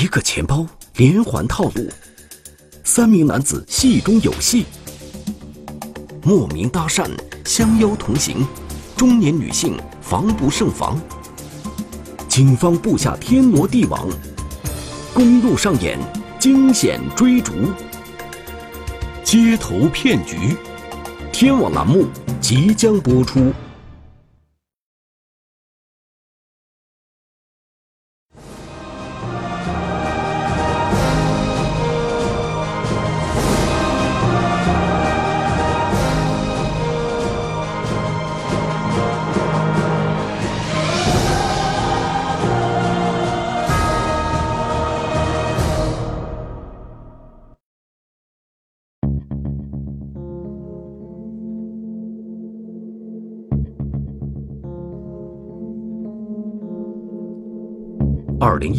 一个钱包，连环套路，三名男子戏中有戏，莫名搭讪，相邀同行，中年女性防不胜防。警方布下天罗地网，公路上演惊险追逐，街头骗局，天网栏目即将播出。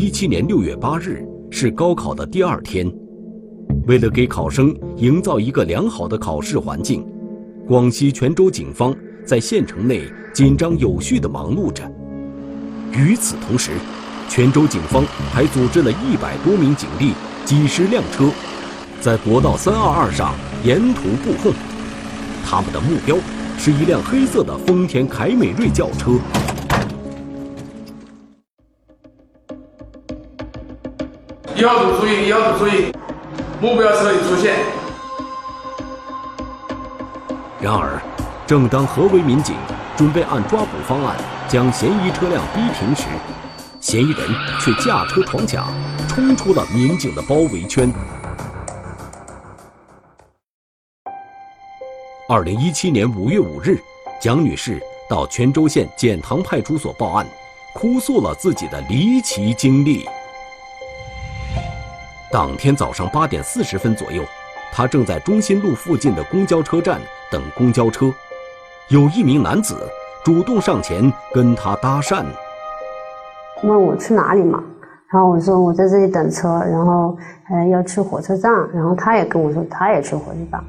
一七年六月八日是高考的第二天，为了给考生营造一个良好的考试环境，广西全州警方在县城内紧张有序地忙碌着。与此同时，全州警方还组织了一百多名警力、几十辆车，在国道三二二上沿途布控。他们的目标是一辆黑色的丰田凯美瑞轿车。要组注意，要组注意，目标车已出现。然而，正当何为民警准备按抓捕方案将嫌疑车辆逼停时，嫌疑人却驾车闯卡，冲出了民警的包围圈。二零一七年五月五日，蒋女士到泉州县简塘派出所报案，哭诉了自己的离奇经历。当天早上八点四十分左右，他正在中心路附近的公交车站等公交车，有一名男子主动上前跟他搭讪，问我去哪里嘛，然后我说我在这里等车，然后呃要去火车站，然后他也跟我说他也去火车站，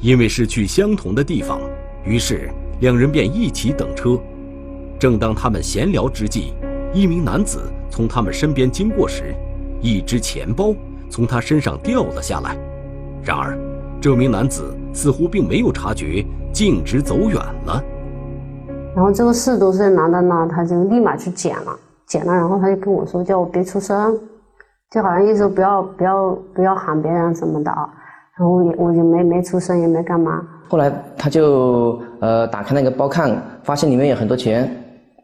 因为是去相同的地方，于是两人便一起等车。正当他们闲聊之际，一名男子从他们身边经过时。一只钱包从他身上掉了下来，然而，这名男子似乎并没有察觉，径直走远了。然后这个四十多岁男的呢，他就立马去捡了，捡了，然后他就跟我说，叫我别出声，就好像意思不要不要不要喊别人什么的啊。然后也我就没没出声，也没干嘛。后来他就呃打开那个包看，发现里面有很多钱，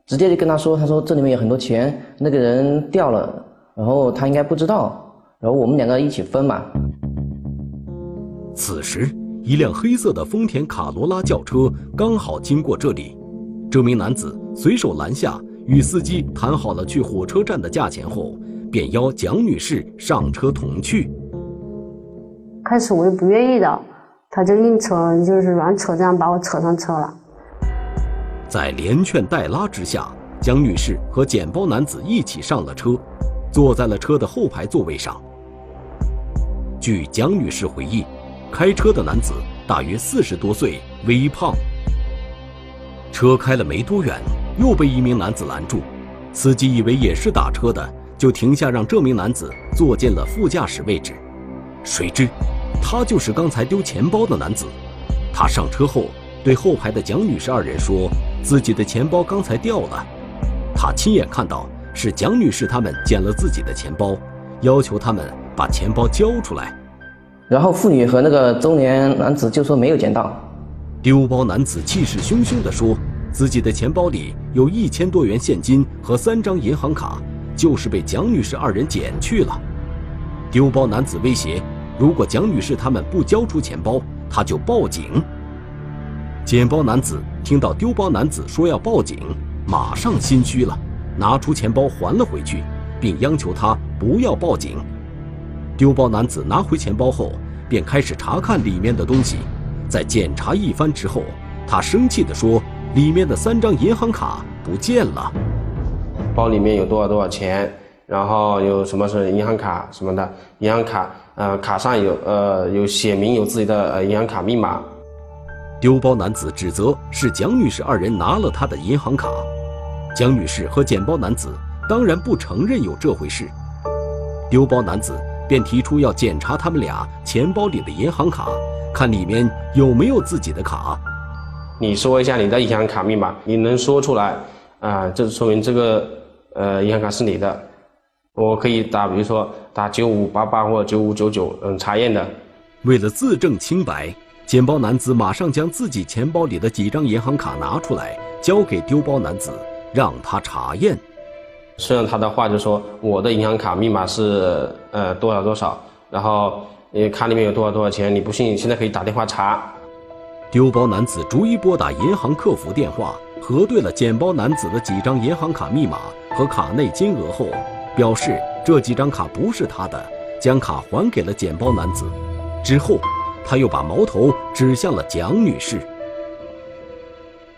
直接就跟他说，他说这里面有很多钱，那个人掉了。然后他应该不知道，然后我们两个一起分嘛。此时，一辆黑色的丰田卡罗拉轿车刚好经过这里，这名男子随手拦下，与司机谈好了去火车站的价钱后，便邀蒋女士上车同去。开始我又不愿意的，他就硬扯，就是软扯，这样把我扯上车了。在连劝带拉之下，蒋女士和捡包男子一起上了车。坐在了车的后排座位上。据蒋女士回忆，开车的男子大约四十多岁，微胖。车开了没多远，又被一名男子拦住。司机以为也是打车的，就停下让这名男子坐进了副驾驶位置。谁知，他就是刚才丢钱包的男子。他上车后，对后排的蒋女士二人说，自己的钱包刚才掉了。他亲眼看到。是蒋女士他们捡了自己的钱包，要求他们把钱包交出来。然后妇女和那个中年男子就说没有捡到。丢包男子气势汹汹地说，自己的钱包里有一千多元现金和三张银行卡，就是被蒋女士二人捡去了。丢包男子威胁，如果蒋女士他们不交出钱包，他就报警。捡包男子听到丢包男子说要报警，马上心虚了。拿出钱包还了回去，并央求他不要报警。丢包男子拿回钱包后，便开始查看里面的东西。在检查一番之后，他生气地说：“里面的三张银行卡不见了。包里面有多少多少钱？然后有什么是银行卡什么的？银行卡，呃，卡上有呃有写明有自己的呃银行卡密码。”丢包男子指责是蒋女士二人拿了他的银行卡。蒋女士和捡包男子当然不承认有这回事。丢包男子便提出要检查他们俩钱包里的银行卡，看里面有没有自己的卡。你说一下你的银行卡密码，你能说出来啊？这说明这个呃银行卡是你的。我可以打，比如说打九五八八或者九五九九，嗯，查验的。为了自证清白，捡包男子马上将自己钱包里的几张银行卡拿出来，交给丢包男子，让他查验。顺着他的话就说：“我的银行卡密码是呃多少多少，然后你卡里面有多少多少钱，你不信现在可以打电话查。”丢包男子逐一拨打银行客服电话，核对了捡包男子的几张银行卡密码和卡内金额后。表示这几张卡不是他的，将卡还给了捡包男子。之后，他又把矛头指向了蒋女士。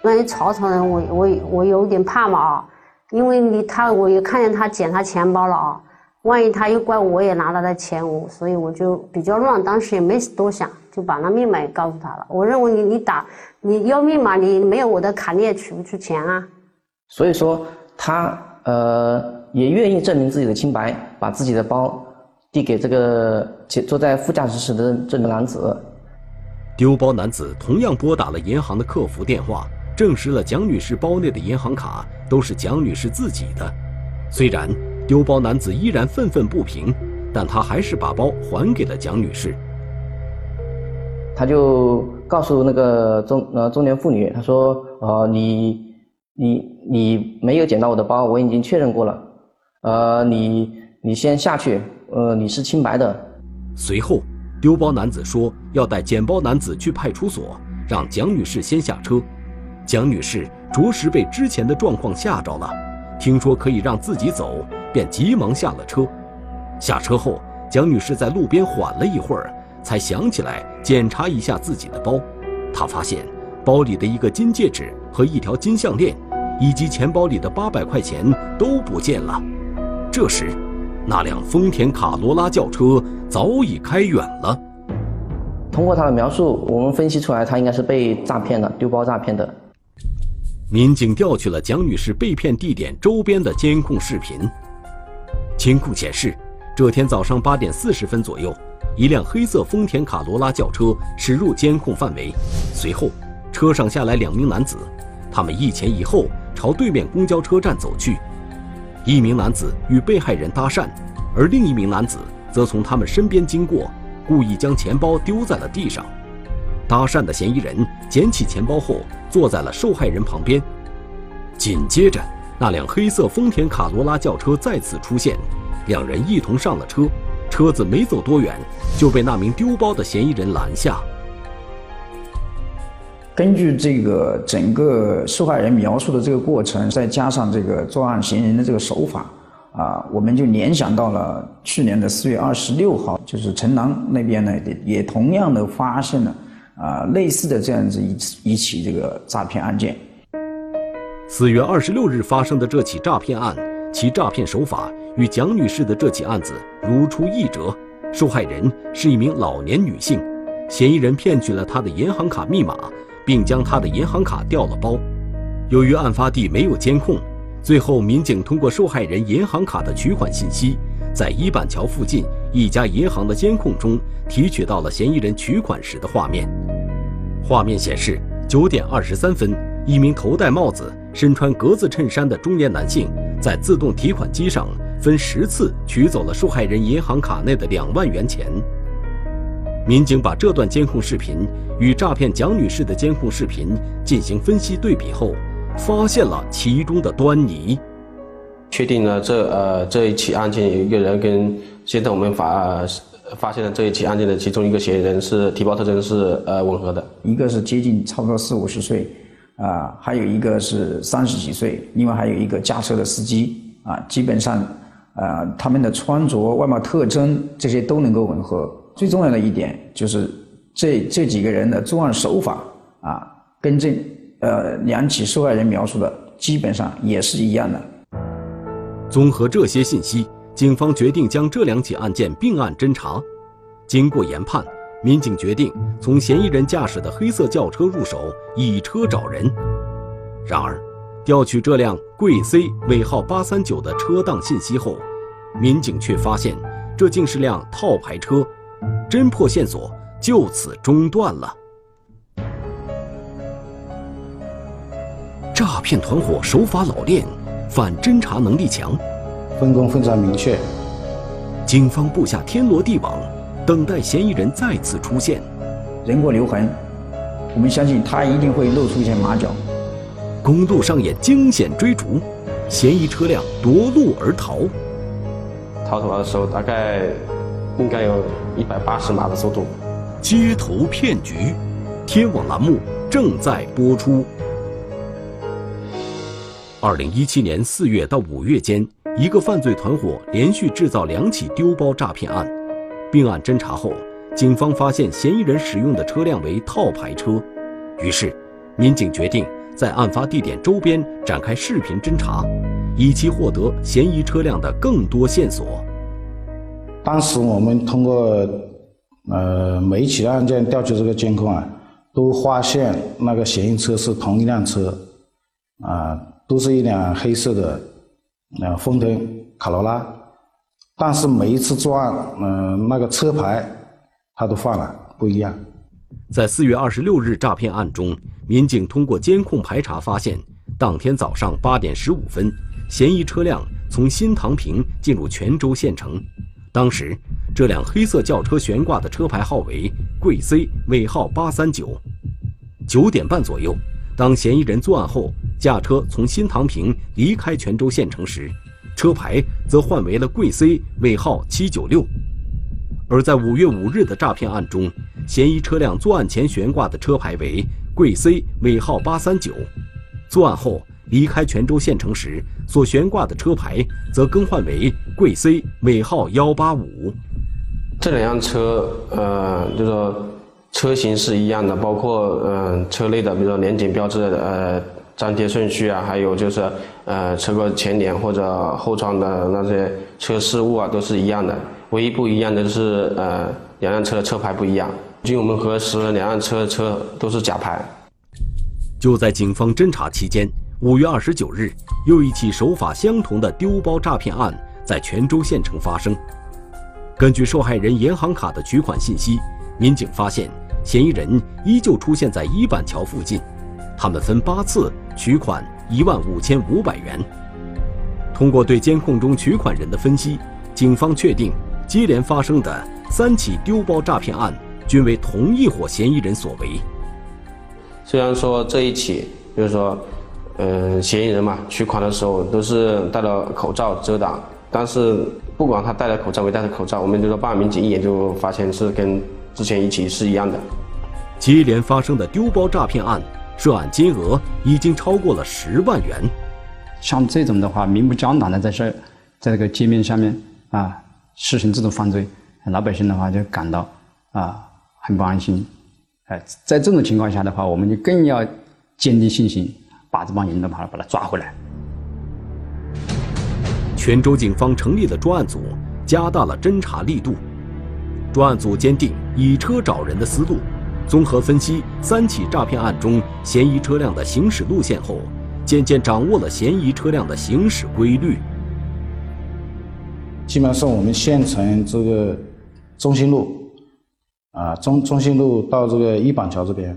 万一曹操人，我我我有点怕嘛啊，因为你他我也看见他捡他钱包了啊，万一他又怪我也拿了他的钱，我所以我就比较乱，当时也没多想，就把那密码也告诉他了。我认为你你打你要密码，你没有我的卡你也取不出钱啊。所以说他呃。也愿意证明自己的清白，把自己的包递给这个坐在副驾驶室的这名男子。丢包男子同样拨打了银行的客服电话，证实了蒋女士包内的银行卡都是蒋女士自己的。虽然丢包男子依然愤愤不平，但他还是把包还给了蒋女士。他就告诉那个中呃中年妇女，他说：“呃，你你你没有捡到我的包，我已经确认过了。”呃，你你先下去，呃，你是清白的。随后，丢包男子说要带捡包男子去派出所，让蒋女士先下车。蒋女士着实被之前的状况吓着了，听说可以让自己走，便急忙下了车。下车后，蒋女士在路边缓了一会儿，才想起来检查一下自己的包。她发现包里的一个金戒指和一条金项链，以及钱包里的八百块钱都不见了。这时，那辆丰田卡罗拉轿车早已开远了。通过他的描述，我们分析出来，他应该是被诈骗的，丢包诈骗的。民警调取了蒋女士被骗地点周边的监控视频。监控显示，这天早上八点四十分左右，一辆黑色丰田卡罗拉轿车驶入监控范围，随后车上下来两名男子，他们一前一后朝对面公交车站走去。一名男子与被害人搭讪，而另一名男子则从他们身边经过，故意将钱包丢在了地上。搭讪的嫌疑人捡起钱包后，坐在了受害人旁边。紧接着，那辆黑色丰田卡罗拉轿车再次出现，两人一同上了车。车子没走多远，就被那名丢包的嫌疑人拦下。根据这个整个受害人描述的这个过程，再加上这个作案嫌疑人的这个手法，啊，我们就联想到了去年的四月二十六号，就是城南那边呢，也同样的发现了啊类似的这样子一一起这个诈骗案件。四月二十六日发生的这起诈骗案，其诈骗手法与蒋女士的这起案子如出一辙。受害人是一名老年女性，嫌疑人骗取了她的银行卡密码。并将她的银行卡调了包。由于案发地没有监控，最后民警通过受害人银行卡的取款信息，在一板桥附近一家银行的监控中提取到了嫌疑人取款时的画面。画面显示，九点二十三分，一名头戴帽子、身穿格子衬衫的中年男性在自动提款机上分十次取走了受害人银行卡内的两万元钱。民警把这段监控视频与诈骗蒋女士的监控视频进行分析对比后，发现了其中的端倪，确定了这呃这一起案件有一个人跟现在我们法发现了这一起案件的其中一个嫌疑人是体貌特征是呃吻合的，一个是接近差不多四五十岁，啊，还有一个是三十几岁，另外还有一个驾车的司机啊，基本上呃他们的穿着、外貌特征这些都能够吻合。最重要的一点就是这这几个人的作案手法啊，跟这呃两起受害人描述的基本上也是一样的。综合这些信息，警方决定将这两起案件并案侦查。经过研判，民警决定从嫌疑人驾驶的黑色轿车入手，以车找人。然而，调取这辆贵 C 尾号八三九的车档信息后，民警却发现。这竟是辆套牌车，侦破线索就此中断了。诈骗团伙手法老练，反侦查能力强，分工非常明确。警方布下天罗地网，等待嫌疑人再次出现。人过留痕，我们相信他一定会露出一些马脚。公路上演惊险追逐，嫌疑车辆夺路而逃。逃出来的时候，大概应该有一百八十码的速度。街头骗局，天网栏目正在播出。二零一七年四月到五月间，一个犯罪团伙连续制造两起丢包诈骗案。并案侦查后，警方发现嫌疑人使用的车辆为套牌车，于是民警决定在案发地点周边展开视频侦查，以期获得嫌疑车辆的更多线索。当时我们通过呃每一起案件调取这个监控啊，都发现那个嫌疑车是同一辆车，啊。都是一辆黑色的，呃，丰田卡罗拉，但是每一次作案，嗯，那个车牌他都换了，不一样。在四月二十六日诈骗案中，民警通过监控排查发现，当天早上八点十五分，嫌疑车辆从新塘坪进入泉州县城。当时，这辆黑色轿车悬挂的车牌号为贵 C，尾号八三九。九点半左右。当嫌疑人作案后驾车从新塘坪离开泉州县城时，车牌则换为了贵 C，尾号七九六。而在五月五日的诈骗案中，嫌疑车辆作案前悬挂的车牌为贵 C，尾号八三九，作案后离开泉州县城时所悬挂的车牌则更换为贵 C，尾号幺八五。这两辆车，呃，就说。车型是一样的，包括嗯车内的，比如说年检标志呃粘贴顺序啊，还有就是呃车个前脸或者后窗的那些车饰物啊，都是一样的。唯一不一样的是呃两辆车的车牌不一样。据我们核实，两辆车车都是假牌。就在警方侦查期间，五月二十九日，又一起手法相同的丢包诈骗案在泉州县城发生。根据受害人银行卡的取款信息，民警发现。嫌疑人依旧出现在一板桥附近，他们分八次取款一万五千五百元。通过对监控中取款人的分析，警方确定接连发生的三起丢包诈骗案均为同一伙嫌疑人所为。虽然说这一起，就是说，嗯，嫌疑人嘛，取款的时候都是戴了口罩遮挡，但是不管他戴了口罩没戴着口罩，我们就说办案民警一眼就发现是跟。之前一起是一样的，接连发生的丢包诈骗案，涉案金额已经超过了十万元。像这种的话，明目张胆的在这，在这个街面上面啊实行这种犯罪，老百姓的话就感到啊很不安心。哎，在这种情况下的话，我们就更要坚定信心，把这帮人的把把他抓回来。泉州警方成立了专案组，加大了侦查力度。专案组坚定以车找人的思路，综合分析三起诈骗案中嫌疑车辆的行驶路线后，渐渐掌握了嫌疑车辆的行驶规律。基本上是我们县城这个中心路，啊中中心路到这个一板桥这边，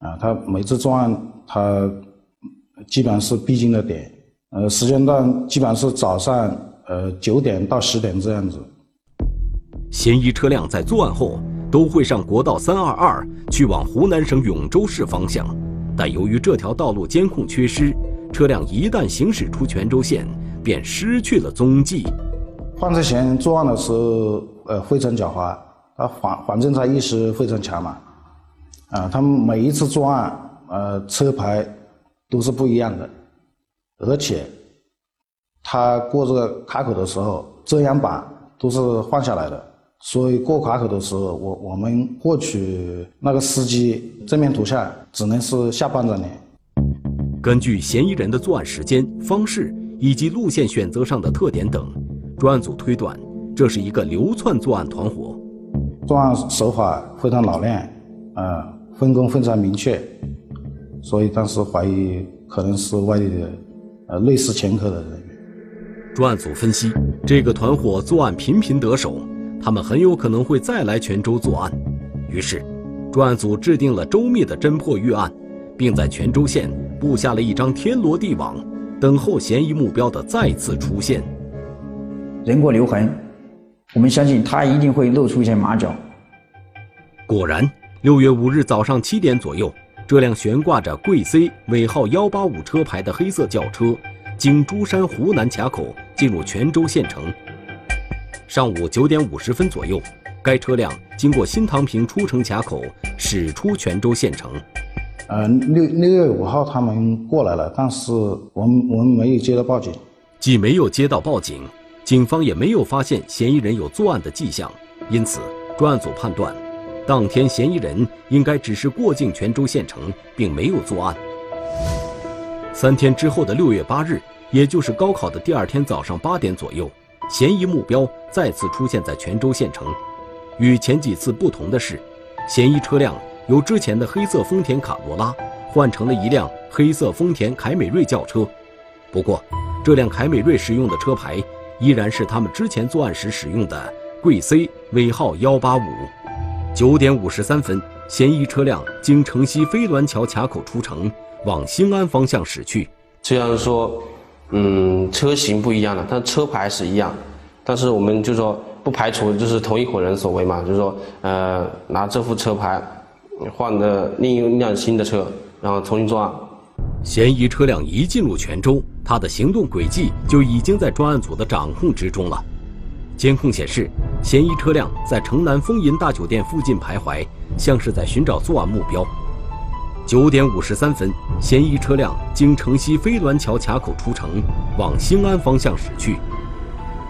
啊，他每次作案他基本上是必经的点，呃，时间段基本上是早上呃九点到十点这样子。嫌疑车辆在作案后都会上国道三二二去往湖南省永州市方向，但由于这条道路监控缺失，车辆一旦行驶出泉州县，便失去了踪迹。犯罪嫌疑人作案的时候，呃，非常狡猾，他反反侦查意识非常强嘛，啊，他们每一次作案，呃，车牌都是不一样的，而且他过这个卡口的时候，遮阳板都是换下来的。所以过卡口的时候，我我们获取那个司机正面图像，只能是下半张脸。根据嫌疑人的作案时间、方式以及路线选择上的特点等，专案组推断，这是一个流窜作案团伙。作案手法非常老练，啊，分工非常明确，所以当时怀疑可能是外地的，呃，类似前科的人员。专案组分析，这个团伙作案频频得手，他们很有可能会再来泉州作案。于是，专案组制定了周密的侦破预案，并在泉州县布下了一张天罗地网，等候嫌疑目标的再次出现。人过留痕，我们相信他一定会露出一些马脚。果然，六月五日早上七点左右，这辆悬挂着贵 C 尾号幺八五车牌的黑色轿车。经珠山湖南卡口进入泉州县城。上午九点五十分左右，该车辆经过新塘坪出城卡口，驶出泉州县城。呃，六六月五号他们过来了，但是我们我们没有接到报警，既没有接到报警，警方也没有发现嫌疑人有作案的迹象，因此专案组判断，当天嫌疑人应该只是过境泉州县城，并没有作案。三天之后的六月八日，也就是高考的第二天早上八点左右，嫌疑目标再次出现在泉州县城。与前几次不同的是，嫌疑车辆由之前的黑色丰田卡罗拉换成了一辆黑色丰田凯美瑞轿车。不过，这辆凯美瑞使用的车牌依然是他们之前作案时使用的贵 C 尾号幺八五。九点五十三分，嫌疑车辆经城西飞鸾桥卡口出城。往兴安方向驶去。虽然说，嗯，车型不一样了，但车牌是一样。但是我们就说不排除就是同一伙人所为嘛，就是说，呃，拿这副车牌换的另一辆新的车，然后重新作案。嫌疑车辆一进入泉州，他的行动轨迹就已经在专案组的掌控之中了。监控显示，嫌疑车辆在城南丰银大酒店附近徘徊，像是在寻找作案目标。九点五十三分，嫌疑车辆经城西飞鸾桥卡口出城，往兴安方向驶去。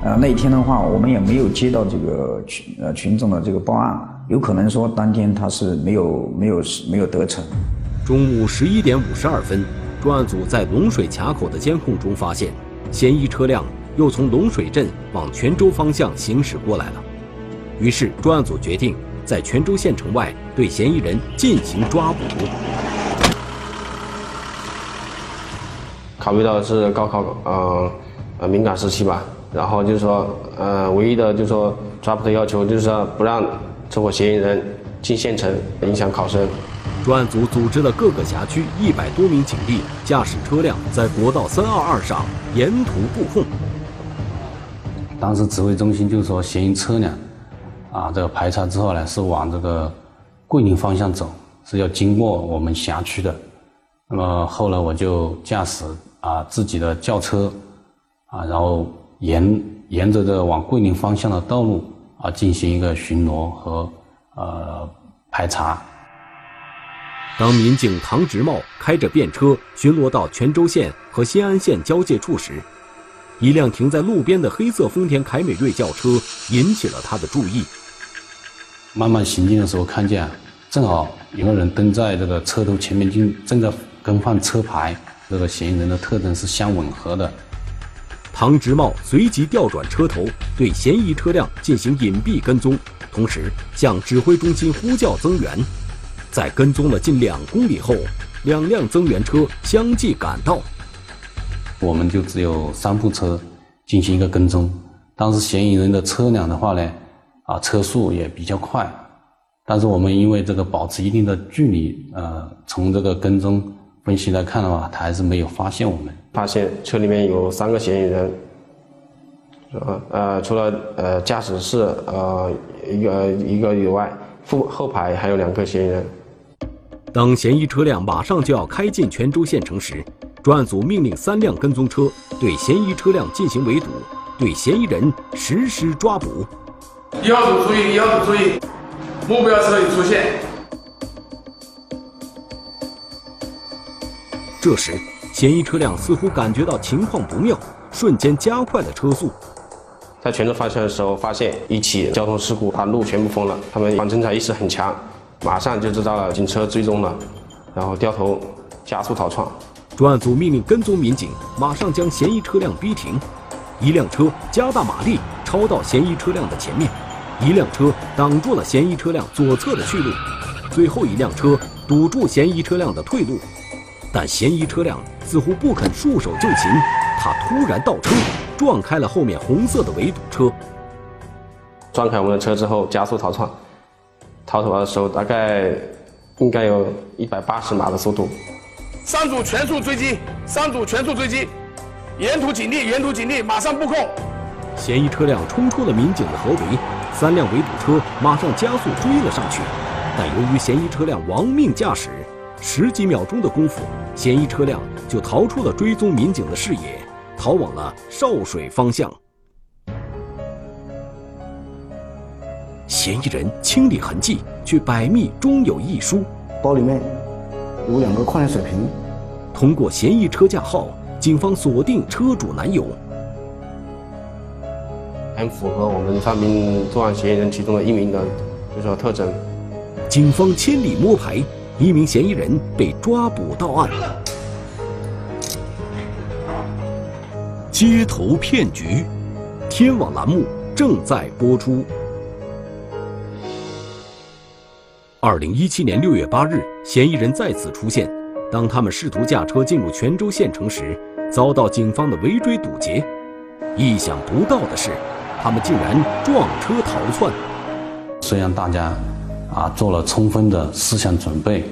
呃，那天的话，我们也没有接到这个群呃群众的这个报案，有可能说当天他是没有没有没有得逞。中午十一点五十二分，专案组在龙水卡口的监控中发现，嫌疑车辆又从龙水镇往泉州方向行驶过来了。于是，专案组决定在泉州县城外对嫌疑人进行抓捕。考虑到是高考，呃，呃敏感时期吧，然后就是说，呃，唯一的就是说抓捕的要求就是说不让这伙嫌疑人进县城，影响考生。专案组组织了各个辖区一百多名警力，驾驶车辆在国道三二二上沿途布控。当时指挥中心就是说，嫌疑车辆，啊，这个排查之后呢，是往这个桂林方向走，是要经过我们辖区的。那么后来我就驾驶。啊，自己的轿车，啊，然后沿沿着这往桂林方向的道路啊，进行一个巡逻和呃排查。当民警唐直茂开着便车巡逻到泉州县和新安县交界处时，一辆停在路边的黑色丰田凯美瑞轿车引起了他的注意。慢慢行进的时候，看见正好有个人蹲在这个车头前面，正正在更换车牌。这个嫌疑人的特征是相吻合的。唐直茂随即调转车头，对嫌疑车辆进行隐蔽跟踪，同时向指挥中心呼叫增援。在跟踪了近两公里后，两辆增援车相继赶到。我们就只有三部车进行一个跟踪。当时嫌疑人的车辆的话呢，啊，车速也比较快，但是我们因为这个保持一定的距离，呃，从这个跟踪。分析来看的话，他还是没有发现我们。发现车里面有三个嫌疑人，呃呃，除了呃驾驶室呃一个一个以外，副后排还有两个嫌疑人。当嫌疑车辆马上就要开进泉州县城时，专案组命令三辆跟踪车对嫌疑车辆进行围堵，对嫌疑人实施抓捕。一号组注意，一号组注意，目标车已出现。这时，嫌疑车辆似乎感觉到情况不妙，瞬间加快了车速。在全州方向的时候，发现一起交通事故，把路全部封了。他们反侦查意识很强，马上就知道了警车追踪了，然后掉头加速逃窜。专案组命令跟踪民警马上将嫌疑车辆逼停，一辆车加大马力超到嫌疑车辆的前面，一辆车挡住了嫌疑车辆左侧的去路，最后一辆车堵住嫌疑车辆的退路。但嫌疑车辆似乎不肯束手就擒，他突然倒车，撞开了后面红色的围堵车。撞开我们的车之后，加速逃窜，逃走的时候大概应该有一百八十码的速度。三组全速追击，三组全速追击，沿途警力，沿途警力，马上布控。嫌疑车辆冲出了民警的合围，三辆围堵车马上加速追了上去，但由于嫌疑车辆亡命驾驶，十几秒钟的功夫，嫌疑车辆就逃出了追踪民警的视野，逃往了邵水方向。嫌疑人清理痕迹，却百密终有一疏。包里面有两个矿泉水瓶。通过嫌疑车架号，警方锁定车主男友。很符合我们三名作案嫌疑人其中的一名的，就说特征。警方千里摸排，一名嫌疑人被抓捕到案。街头骗局，天网栏目正在播出。二零一七年六月八日，嫌疑人再次出现。当他们试图驾车进入泉州县城时，遭到警方的围追堵截。意想不到的是。他们竟然撞车逃窜。虽然大家啊做了充分的思想准备，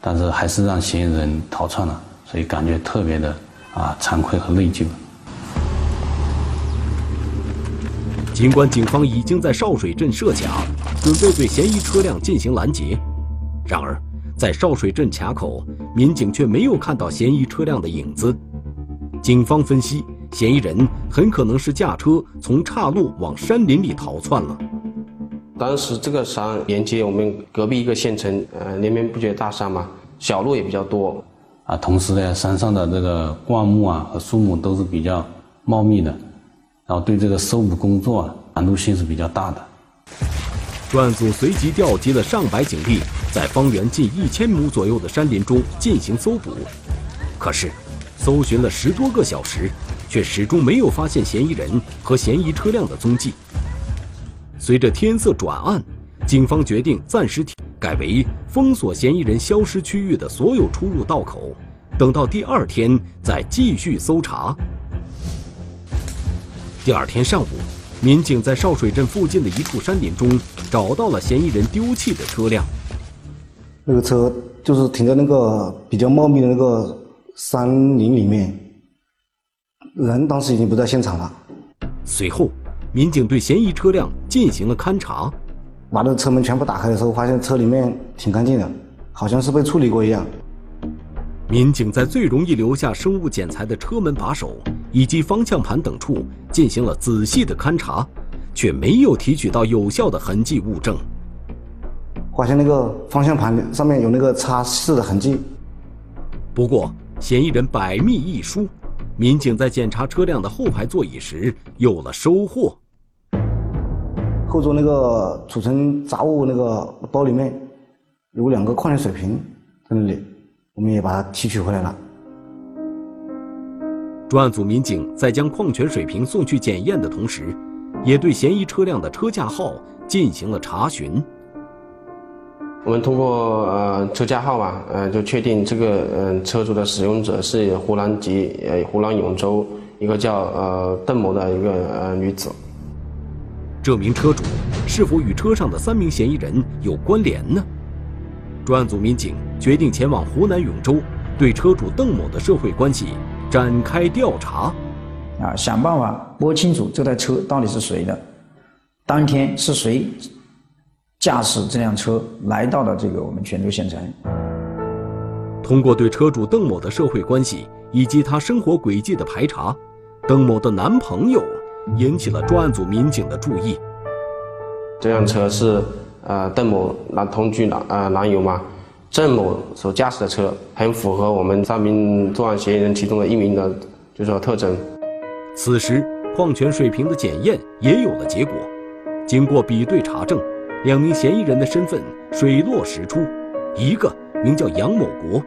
但是还是让嫌疑人逃窜了，所以感觉特别的啊惭愧和内疚。尽管警方已经在邵水镇设卡，准备对嫌疑车辆进行拦截，然而在邵水镇卡口，民警却没有看到嫌疑车辆的影子。警方分析。嫌疑人很可能是驾车从岔路往山林里逃窜了。当时这个山连接我们隔壁一个县城，呃，连绵不绝大山嘛，小路也比较多，啊，同时呢，山上的这个灌木啊和树木都是比较茂密的，然后对这个搜捕工作啊难度性是比较大的。专案组随即调集了上百警力，在方圆近一千亩左右的山林中进行搜捕，可是，搜寻了十多个小时。却始终没有发现嫌疑人和嫌疑车辆的踪迹。随着天色转暗，警方决定暂时改为封锁嫌疑人消失区域的所有出入道口，等到第二天再继续搜查。第二天上午，民警在少水镇附近的一处山林中找到了嫌疑人丢弃的车辆。那个车就是停在那个比较茂密的那个山林里面。人当时已经不在现场了。随后，民警对嫌疑车辆进行了勘查，把那个车门全部打开的时候，发现车里面挺干净的，好像是被处理过一样。民警在最容易留下生物检材的车门把手以及方向盘等处进行了仔细的勘查，却没有提取到有效的痕迹物证。发现那个方向盘上面有那个擦拭的痕迹。不过，嫌疑人百密一疏。民警在检查车辆的后排座椅时有了收获。后座那个储存杂物那个包里面有两个矿泉水瓶在那里，我们也把它提取回来了。专案组民警在将矿泉水瓶送去检验的同时，也对嫌疑车辆的车架号进行了查询。我们通过呃车架号嘛，呃就确定这个嗯车主的使用者是湖南籍呃湖南永州一个叫呃邓某的一个呃女子。这名车主是否与车上的三名嫌疑人有关联呢？专案组民警决定前往湖南永州，对车主邓某的社会关系展开调查。啊，想办法摸清楚这台车到底是谁的，当天是谁。驾驶这辆车来到了这个我们泉州县城。通过对车主邓某的社会关系以及他生活轨迹的排查，邓某的男朋友引起了专案组民警的注意。这辆车是呃邓某男同居男呃男友嘛？郑某所驾驶的车很符合我们三名作案嫌疑人其中的一名的，就说特征。此时矿泉水瓶的检验也有了结果，经过比对查证。两名嫌疑人的身份水落石出，一个名叫杨某国，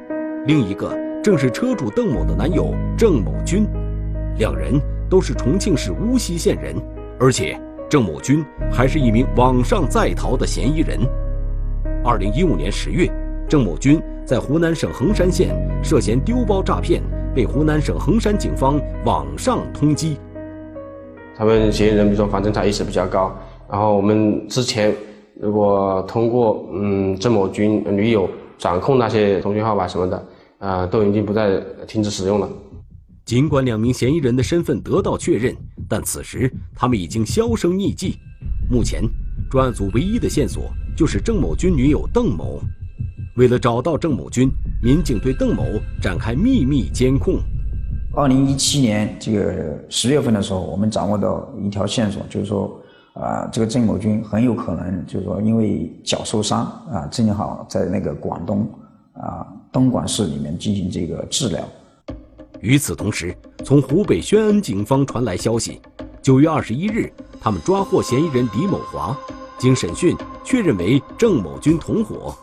另一个正是车主邓某的男友郑某军，两人都是重庆市巫溪县人，而且郑某军还是一名网上在逃的嫌疑人。二零一五年十月，郑某军在湖南省衡山县涉嫌丢包诈骗，被湖南省衡山警方网上通缉。他们嫌疑人比如说反侦查意识比较高，然后我们之前如果通过嗯郑某军女友掌控那些通讯号码什么的，啊都已经不再停止使用了。尽管两名嫌疑人的身份得到确认，但此时他们已经销声匿迹。目前，专案组唯一的线索就是郑某军女友邓某。为了找到郑某军，民警对邓某展开秘密监控。二零一七年这个十月份的时候，我们掌握到一条线索，就是说，啊，这个郑某军很有可能就是说因为脚受伤啊，正好在那个广东啊东莞市里面进行这个治疗。与此同时，从湖北宣恩警方传来消息，九月二十一日，他们抓获嫌疑人李某华，经审讯确认为郑某军同伙。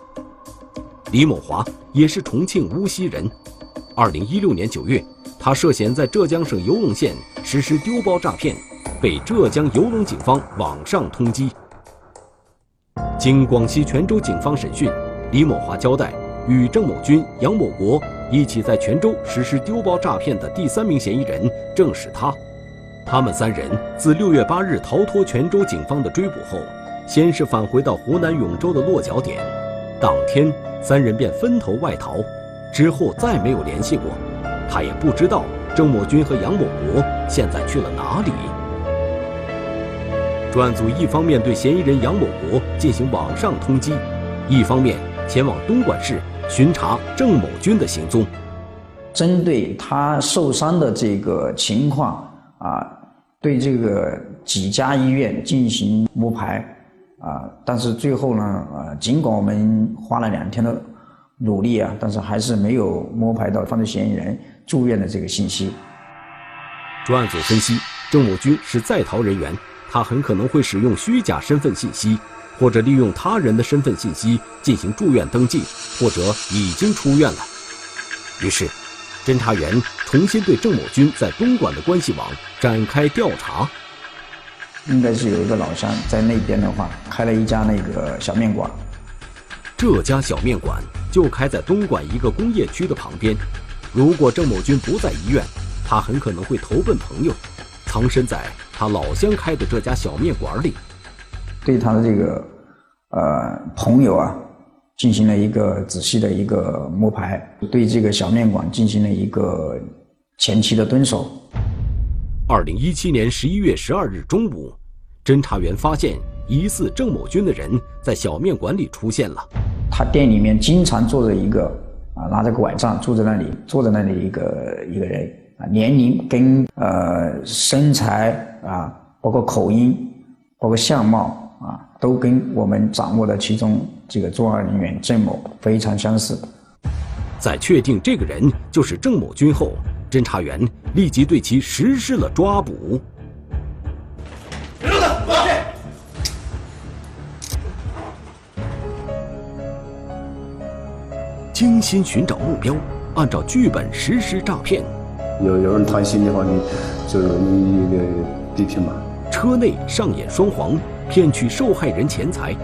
李某华也是重庆巫溪人。二零一六年九月，他涉嫌在浙江省游龙县实施丢包诈骗，被浙江游龙警方网上通缉。经广西泉州警方审讯，李某华交代，与郑某军、杨某国一起在泉州实施丢包诈骗的第三名嫌疑人正是他。他们三人自六月八日逃脱泉州警方的追捕后，先是返回到湖南永州的落脚点，当天。三人便分头外逃，之后再没有联系过。他也不知道郑某军和杨某国现在去了哪里。专案组一方面对嫌疑人杨某国进行网上通缉，一方面前往东莞市巡查郑某军的行踪。针对他受伤的这个情况啊，对这个几家医院进行摸排。啊，但是最后呢，呃，尽管我们花了两天的努力啊，但是还是没有摸排到犯罪嫌疑人住院的这个信息。专案组分析，郑某军是在逃人员，他很可能会使用虚假身份信息，或者利用他人的身份信息进行住院登记，或者已经出院了。于是，侦查员重新对郑某军在东莞的关系网展开调查。应该是有一个老乡在那边的话，开了一家那个小面馆。这家小面馆就开在东莞一个工业区的旁边。如果郑某军不在医院，他很可能会投奔朋友，藏身在他老乡开的这家小面馆里。对他的这个呃朋友啊，进行了一个仔细的一个摸排，对这个小面馆进行了一个前期的蹲守。二零一七年十一月十二日中午，侦查员发现疑似郑某军的人在小面馆里出现了。他店里面经常坐着一个啊，拿着拐杖坐在那里，坐在那里一个一个人啊，年龄跟呃身材啊，包括口音，包括相貌啊，都跟我们掌握的其中这个作案人员郑某非常相似。在确定这个人就是郑某军后。侦查员立即对其实施了抓捕。别动他，我去。精心寻找目标，按照剧本实施诈骗。有有人贪心的话，你就容易那个地平嘛。车内上演双簧，骗取受害人钱财，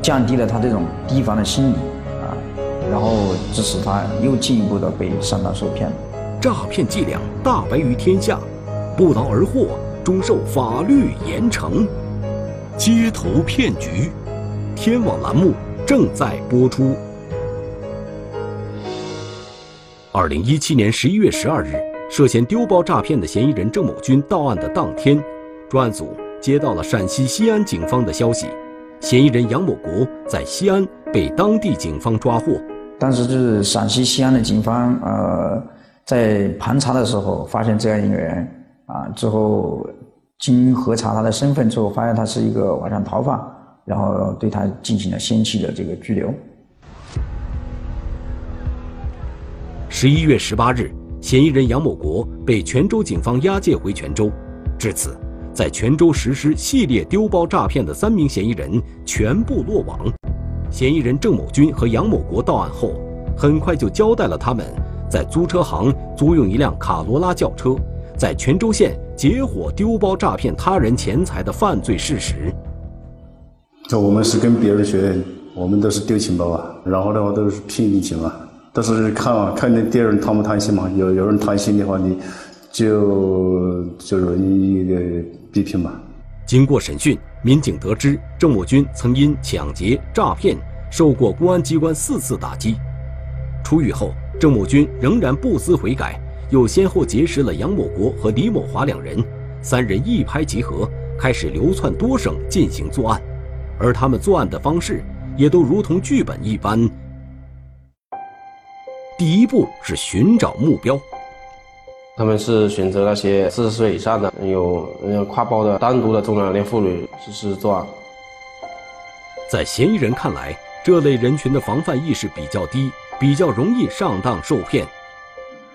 降低了他这种提防的心理啊，然后致使他又进一步的被上当受骗。诈骗伎俩大白于天下，不劳而获终受法律严惩。街头骗局，天网栏目正在播出。二零一七年十一月十二日，涉嫌丢包诈骗的嫌疑人郑某军到案的当天，专案组接到了陕西西安警方的消息，嫌疑人杨某国在西安被当地警方抓获。当时就是陕西西安的警方，呃。在盘查的时候，发现这样一个人啊，之后经核查他的身份之后，发现他是一个网上逃犯，然后对他进行了先期的这个拘留。十一月十八日，嫌疑人杨某国被泉州警方押解回泉州，至此，在泉州实施系列丢包诈骗的三名嫌疑人全部落网。嫌疑人郑某军和杨某国到案后，很快就交代了他们。在租车行租用一辆卡罗拉轿车，在泉州县结伙丢包诈骗他人钱财的犯罪事实。这我们是跟别人学，我们都是丢钱包啊，然后的话都是骗你钱嘛，但是看啊，看那第二人贪不贪心嘛。有有人贪心的话，你就就容易一个 bị 骗吧。经过审讯，民警得知郑某军曾因抢劫、诈骗受过公安机关四次打击。出狱后，郑某军仍然不思悔改，又先后结识了杨某国和李某华两人，三人一拍即合，开始流窜多省进行作案。而他们作案的方式也都如同剧本一般。第一步是寻找目标。他们是选择那些四十岁以上的、有挎包的单独的中老年妇女实施作案。在嫌疑人看来，这类人群的防范意识比较低，比较容易上当受骗。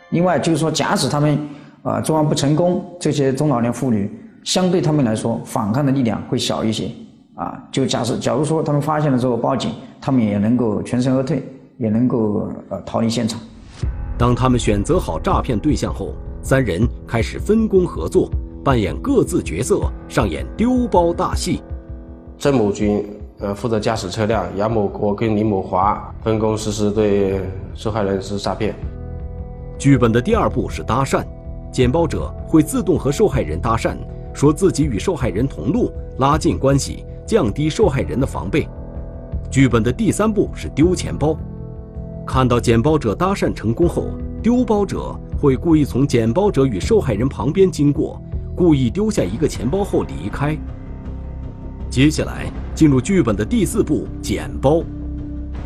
另外就是说，假使他们啊作案不成功，这些中老年妇女相对他们来说反抗的力量会小一些啊。就假设假如说他们发现了之后报警，他们也能够全身而退，也能够呃逃离现场。当他们选择好诈骗对象后，三人开始分工合作，扮演各自角色，上演丢包大戏。郑某军呃负责驾驶车辆，杨某国跟李某华分工实施对受害人实施诈骗。剧本的第二步是搭讪，捡包者会自动和受害人搭讪，说自己与受害人同路，拉近关系，降低受害人的防备。剧本的第三步是丢钱包，看到捡包者搭讪成功后，丢包者。会故意从捡包者与受害人旁边经过，故意丢下一个钱包后离开。接下来进入剧本的第四步——捡包。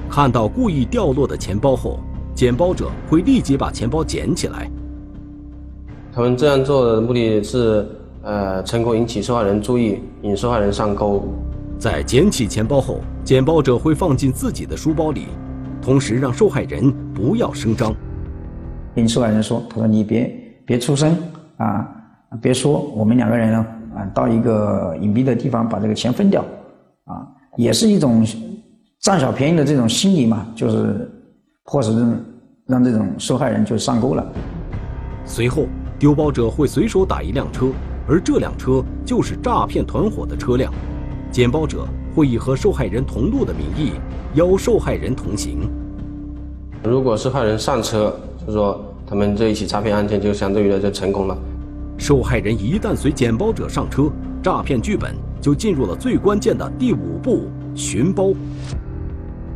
看到故意掉落的钱包后，捡包者会立即把钱包捡起来。他们这样做的目的是，呃，成功引起受害人注意，引受害人上钩。在捡起钱包后，捡包者会放进自己的书包里，同时让受害人不要声张。跟受害人说：“他说你别别出声啊，别说，我们两个人呢啊，到一个隐蔽的地方把这个钱分掉，啊，也是一种占小便宜的这种心理嘛，就是迫使让这种受害人就上钩了。随后，丢包者会随手打一辆车，而这辆车就是诈骗团伙的车辆。捡包者会以和受害人同路的名义邀受害人同行。如果受害人上车。”就说他们这一起诈骗案件就相对于来说成功了。受害人一旦随捡包者上车，诈骗剧本就进入了最关键的第五步——寻包。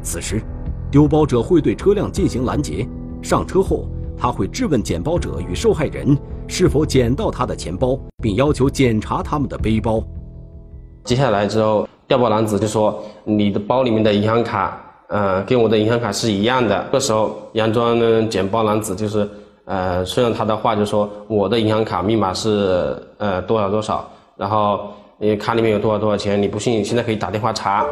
此时，丢包者会对车辆进行拦截，上车后他会质问捡包者与受害人是否捡到他的钱包，并要求检查他们的背包。接下来之后，调包男子就说：“你的包里面的银行卡。”呃，跟我的银行卡是一样的。这时候，佯装的捡包男子就是，呃，顺着他的话就说，我的银行卡密码是呃多少多少，然后你卡里面有多少多少钱，你不信，现在可以打电话查。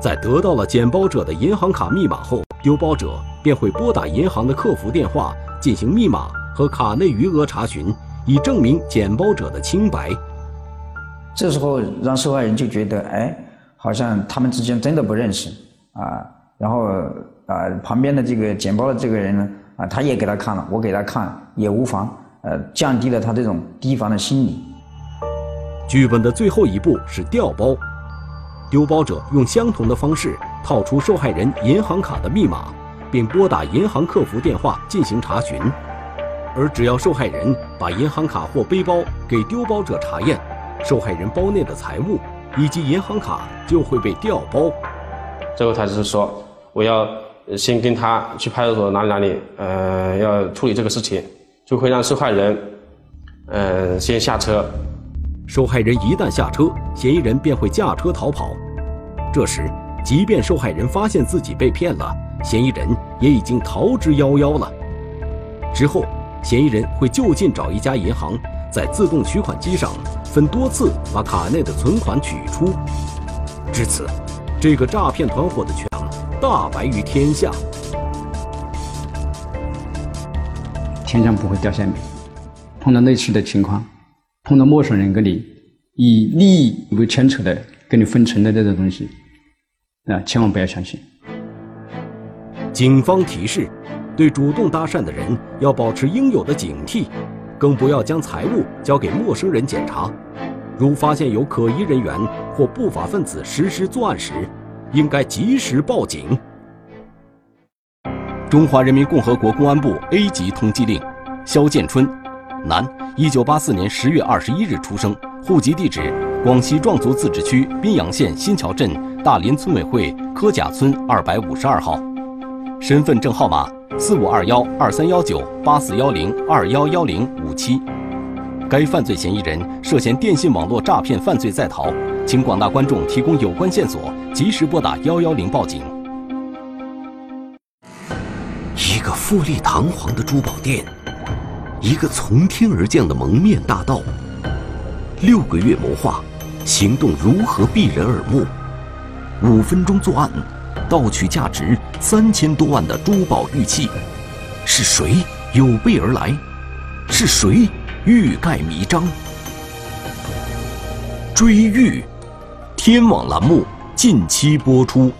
在得到了捡包者的银行卡密码后，丢包者便会拨打银行的客服电话进行密码和卡内余额查询，以证明捡包者的清白。这时候，让受害人就觉得，哎，好像他们之间真的不认识啊。然后啊，旁边的这个捡包的这个人呢，啊，他也给他看了，我给他看也无妨，呃，降低了他这种提防的心理。剧本的最后一步是调包，丢包者用相同的方式套出受害人银行卡的密码，并拨打银行客服电话进行查询。而只要受害人把银行卡或背包给丢包者查验，受害人包内的财物以及银行卡就会被调包。最后他就是说。我要先跟他去派出所哪里哪里，呃，要处理这个事情，就会让受害人，呃，先下车。受害人一旦下车，嫌疑人便会驾车逃跑。这时，即便受害人发现自己被骗了，嫌疑人也已经逃之夭夭了。之后，嫌疑人会就近找一家银行，在自动取款机上分多次把卡内的存款取出。至此，这个诈骗团伙的全。大白于天下，天上不会掉馅饼。碰到类似的情况，碰到陌生人跟你以利益为牵扯的，跟你分成的这种东西，啊，千万不要相信。警方提示：对主动搭讪的人要保持应有的警惕，更不要将财物交给陌生人检查。如发现有可疑人员或不法分子实施作案时，应该及时报警。中华人民共和国公安部 A 级通缉令：肖建春，男，一九八四年十月二十一日出生，户籍地址广西壮族自治区宾阳县新桥镇大林村委会柯甲村二百五十二号，身份证号码四五二幺二三幺九八四幺零二幺幺零五七。该犯罪嫌疑人涉嫌电信网络诈骗犯罪在逃，请广大观众提供有关线索，及时拨打幺幺零报警。一个富丽堂皇的珠宝店，一个从天而降的蒙面大盗，六个月谋划，行动如何避人耳目？五分钟作案，盗取价值三千多万的珠宝玉器，是谁有备而来？是谁欲盖弥彰？追玉，天网栏目近期播出。